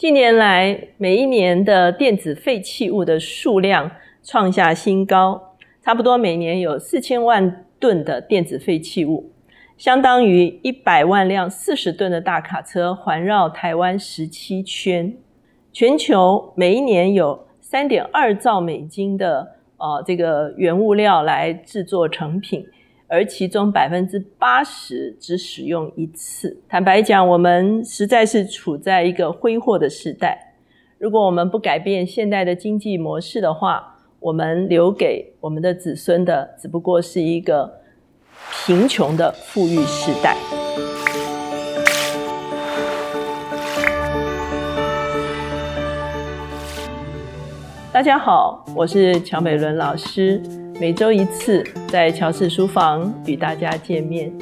近年来，每一年的电子废弃物的数量创下新高，差不多每年有四千万吨的电子废弃物，相当于一百万辆四十吨的大卡车环绕台湾十七圈。全球每一年有三点二兆美金的呃这个原物料来制作成品，而其中百分之八十只使用一次。坦白讲，我们实在是处在一个挥霍的时代。如果我们不改变现代的经济模式的话，我们留给我们的子孙的只不过是一个贫穷的富裕时代。大家好，我是乔美伦老师，每周一次在乔氏书房与大家见面。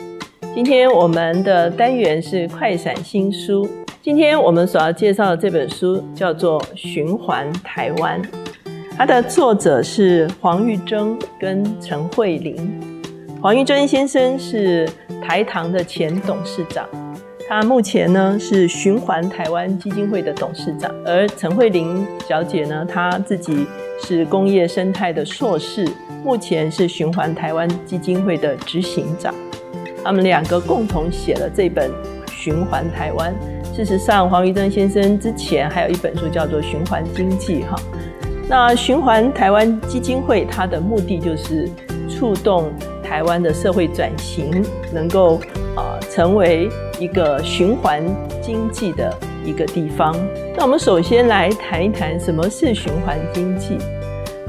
今天我们的单元是快闪新书，今天我们所要介绍的这本书叫做《循环台湾》，它的作者是黄玉珍跟陈慧玲。黄玉珍先生是台糖的前董事长。他目前呢是循环台湾基金会的董事长，而陈慧玲小姐呢，她自己是工业生态的硕士，目前是循环台湾基金会的执行长。他们两个共同写了这本《循环台湾》。事实上，黄玉珍先生之前还有一本书叫做《循环经济》哈。那循环台湾基金会它的目的就是触动台湾的社会转型，能够啊成为。一个循环经济的一个地方。那我们首先来谈一谈什么是循环经济。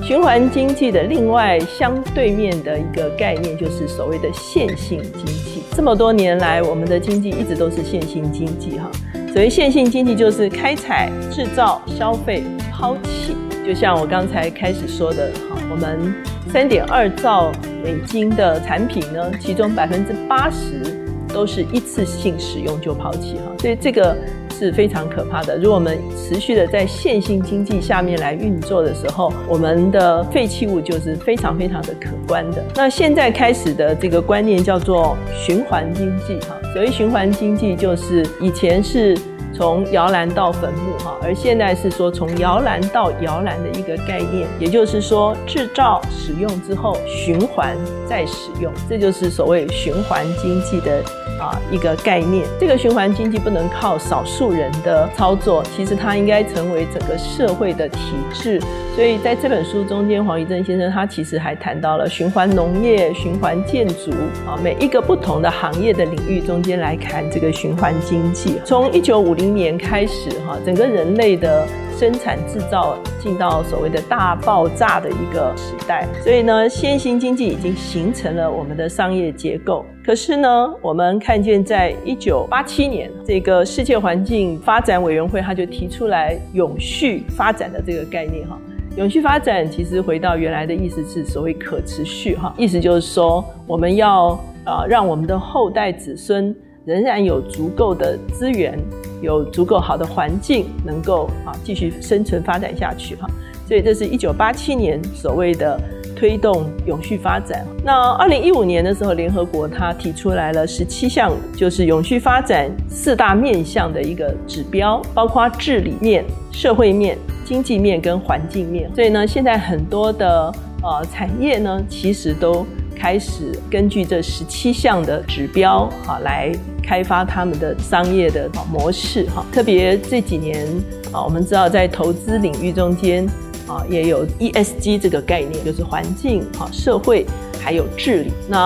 循环经济的另外相对面的一个概念就是所谓的线性经济。这么多年来，我们的经济一直都是线性经济哈。所谓线性经济就是开采、制造、消费、抛弃。就像我刚才开始说的哈，我们三点二兆美金的产品呢，其中百分之八十。都是一次性使用就抛弃哈，所以这个是非常可怕的。如果我们持续的在线性经济下面来运作的时候，我们的废弃物就是非常非常的可观的。那现在开始的这个观念叫做循环经济哈，所谓循环经济就是以前是。从摇篮到坟墓，哈，而现在是说从摇篮到摇篮的一个概念，也就是说制造、使用之后循环再使用，这就是所谓循环经济的啊一个概念。这个循环经济不能靠少数人的操作，其实它应该成为整个社会的体制。所以在这本书中间，黄怡正先生他其实还谈到了循环农业、循环建筑啊，每一个不同的行业的领域中间来看这个循环经济。从一九五零年开始，哈，整个人类的生产制造进到所谓的大爆炸的一个时代，所以呢，先行经济已经形成了我们的商业结构。可是呢，我们看见在一九八七年，这个世界环境发展委员会他就提出来永续发展的这个概念，哈，永续发展其实回到原来的意思是所谓可持续，哈，意思就是说我们要啊让我们的后代子孙仍然有足够的资源。有足够好的环境，能够啊继续生存发展下去哈，所以这是一九八七年所谓的推动永续发展。那二零一五年的时候，联合国它提出来了十七项，就是永续发展四大面向的一个指标，包括治理面、社会面、经济面跟环境面。所以呢，现在很多的呃产业呢，其实都。开始根据这十七项的指标哈来开发他们的商业的模式哈，特别这几年啊，我们知道在投资领域中间啊，也有 ESG 这个概念，就是环境哈、社会还有治理。那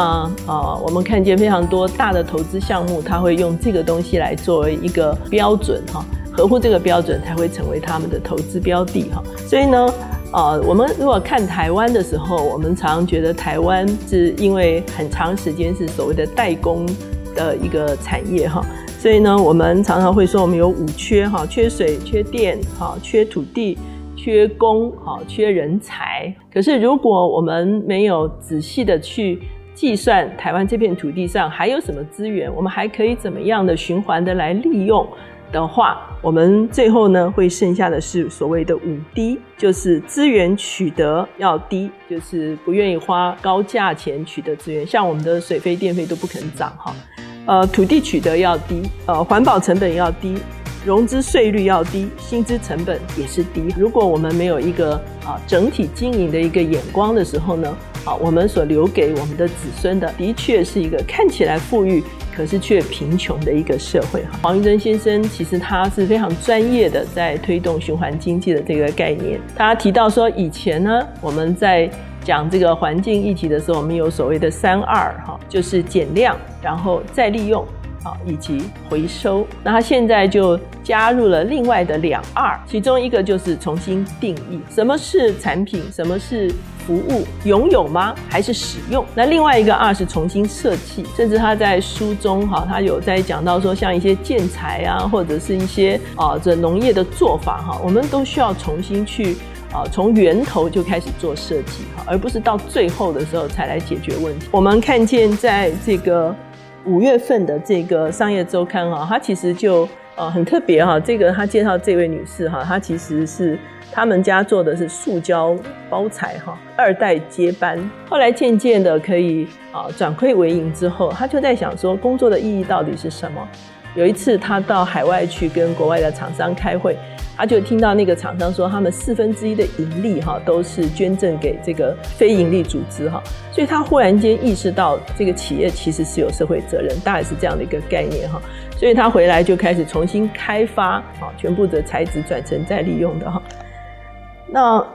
啊，我们看见非常多大的投资项目，他会用这个东西来作为一个标准哈，合乎这个标准才会成为他们的投资标的哈。所以呢。啊，我们如果看台湾的时候，我们常常觉得台湾是因为很长时间是所谓的代工的一个产业哈，所以呢，我们常常会说我们有五缺哈，缺水、缺电、哈，缺土地、缺工、哈，缺人才。可是如果我们没有仔细的去计算台湾这片土地上还有什么资源，我们还可以怎么样的循环的来利用？的话，我们最后呢会剩下的是所谓的五低，就是资源取得要低，就是不愿意花高价钱取得资源，像我们的水费、电费都不肯涨哈。呃，土地取得要低，呃，环保成本要低，融资税率要低，薪资成本也是低。如果我们没有一个啊整体经营的一个眼光的时候呢，啊，我们所留给我们的子孙的，的确是一个看起来富裕，可是却贫穷的一个社会。哈，黄玉珍先生其实他是非常专业的，在推动循环经济的这个概念。他提到说，以前呢，我们在讲这个环境议题的时候，我们有所谓的三二哈，就是减量，然后再利用。好，以及回收。那他现在就加入了另外的两二，其中一个就是重新定义什么是产品，什么是服务，拥有吗？还是使用？那另外一个二是重新设计，甚至他在书中哈，他有在讲到说，像一些建材啊，或者是一些啊这农业的做法哈，我们都需要重新去啊从源头就开始做设计哈，而不是到最后的时候才来解决问题。我们看见在这个。五月份的这个商业周刊哈，它其实就呃很特别哈。这个他介绍这位女士哈，她其实是他们家做的是塑胶包材哈，二代接班，后来渐渐的可以啊转亏为盈之后，他就在想说工作的意义到底是什么？有一次他到海外去跟国外的厂商开会。他就听到那个厂商说，他们四分之一的盈利哈都是捐赠给这个非盈利组织哈，所以他忽然间意识到这个企业其实是有社会责任，大概是这样的一个概念哈，所以他回来就开始重新开发啊，全部的材质转成再利用的哈。那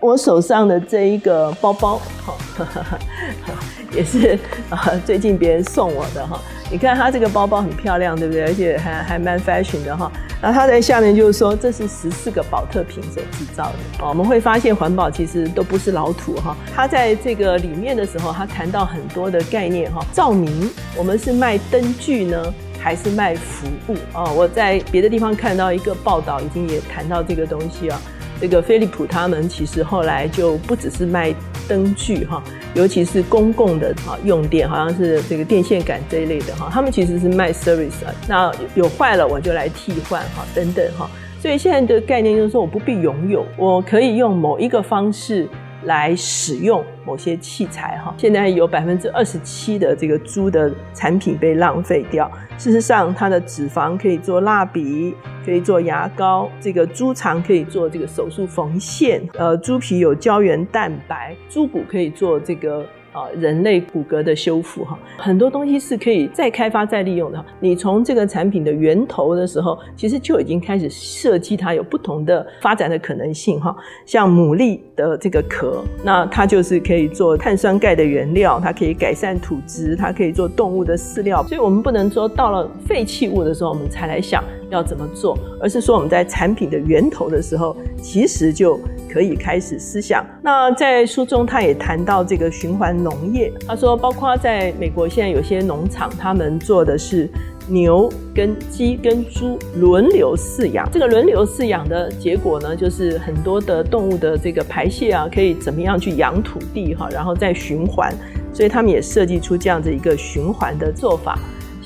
我手上的这一个包包哈，也是啊最近别人送我的哈，你看它这个包包很漂亮，对不对？而且还还蛮 fashion 的哈。然后他在下面就是说，这是十四个宝特瓶所制造的。哦，我们会发现环保其实都不是老土哈。它在这个里面的时候，它谈到很多的概念哈。照明，我们是卖灯具呢，还是卖服务？哦，我在别的地方看到一个报道，已经也谈到这个东西啊。这个飞利浦他们其实后来就不只是卖灯具哈，尤其是公共的哈用电，好像是这个电线杆这一类的哈，他们其实是卖 service 啊。那有坏了我就来替换哈，等等哈。所以现在的概念就是说，我不必拥有，我可以用某一个方式。来使用某些器材哈，现在有百分之二十七的这个猪的产品被浪费掉。事实上，它的脂肪可以做蜡笔，可以做牙膏，这个猪肠可以做这个手术缝线，呃，猪皮有胶原蛋白，猪骨可以做这个。啊，人类骨骼的修复哈，很多东西是可以再开发、再利用的。你从这个产品的源头的时候，其实就已经开始设计它有不同的发展的可能性哈。像牡蛎的这个壳，那它就是可以做碳酸钙的原料，它可以改善土质，它可以做动物的饲料。所以，我们不能说到了废弃物的时候，我们才来想要怎么做，而是说我们在产品的源头的时候，其实就。可以开始思想。那在书中，他也谈到这个循环农业。他说，包括在美国，现在有些农场，他们做的是牛跟鸡跟猪轮流饲养。这个轮流饲养的结果呢，就是很多的动物的这个排泄啊，可以怎么样去养土地哈，然后再循环。所以他们也设计出这样子一个循环的做法。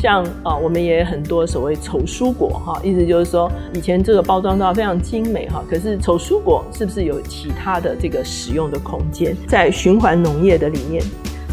像啊，我们也很多所谓丑蔬果哈，意思就是说，以前这个包装到非常精美哈，可是丑蔬果是不是有其他的这个使用的空间？在循环农业的里面，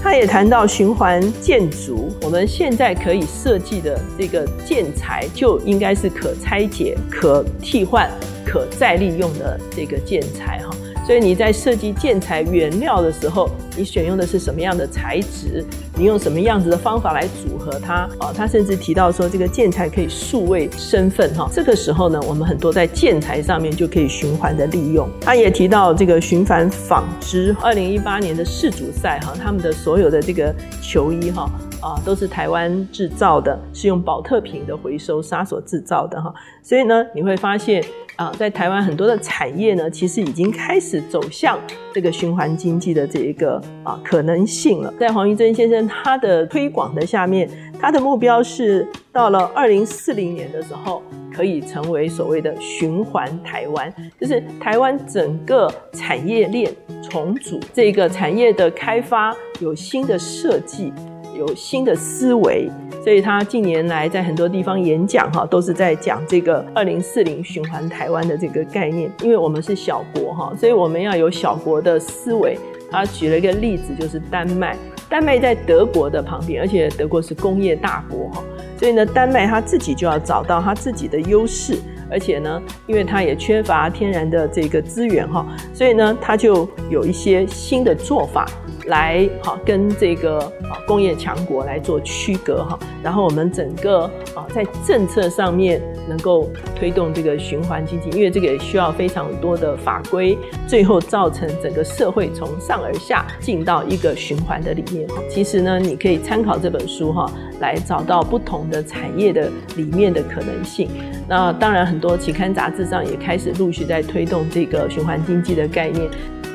他也谈到循环建筑，我们现在可以设计的这个建材就应该是可拆解、可替换、可再利用的这个建材哈。所以你在设计建材原料的时候，你选用的是什么样的材质？你用什么样子的方法来组合它？啊，他甚至提到说，这个建材可以数位身份哈。这个时候呢，我们很多在建材上面就可以循环的利用。他也提到这个循环纺织，二零一八年的世足赛哈，他们的所有的这个球衣哈啊，都是台湾制造的，是用保特瓶的回收沙所制造的哈。所以呢，你会发现。啊，在台湾很多的产业呢，其实已经开始走向这个循环经济的这一个啊可能性了。在黄玉珍先生他的推广的下面，他的目标是到了二零四零年的时候，可以成为所谓的循环台湾，就是台湾整个产业链重组，这个产业的开发有新的设计，有新的思维。所以他近年来在很多地方演讲，哈，都是在讲这个二零四零循环台湾的这个概念。因为我们是小国，哈，所以我们要有小国的思维。他举了一个例子，就是丹麦。丹麦在德国的旁边，而且德国是工业大国，哈，所以呢，丹麦他自己就要找到他自己的优势。而且呢，因为它也缺乏天然的这个资源哈，所以呢，它就有一些新的做法。来好跟这个啊工业强国来做区隔哈，然后我们整个啊在政策上面能够推动这个循环经济，因为这个也需要非常多的法规，最后造成整个社会从上而下进到一个循环的里面哈。其实呢，你可以参考这本书哈，来找到不同的产业的里面的可能性。那当然，很多期刊杂志上也开始陆续在推动这个循环经济的概念。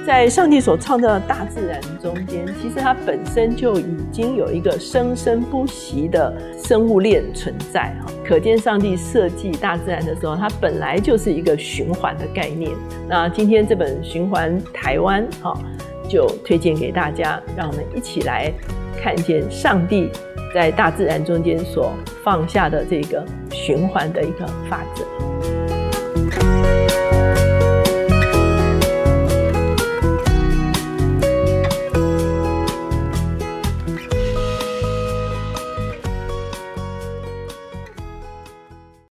在上帝所创造的大自然中间，其实它本身就已经有一个生生不息的生物链存在哈。可见上帝设计大自然的时候，它本来就是一个循环的概念。那今天这本《循环台湾》哈，就推荐给大家，让我们一起来看见上帝在大自然中间所放下的这个循环的一个法则。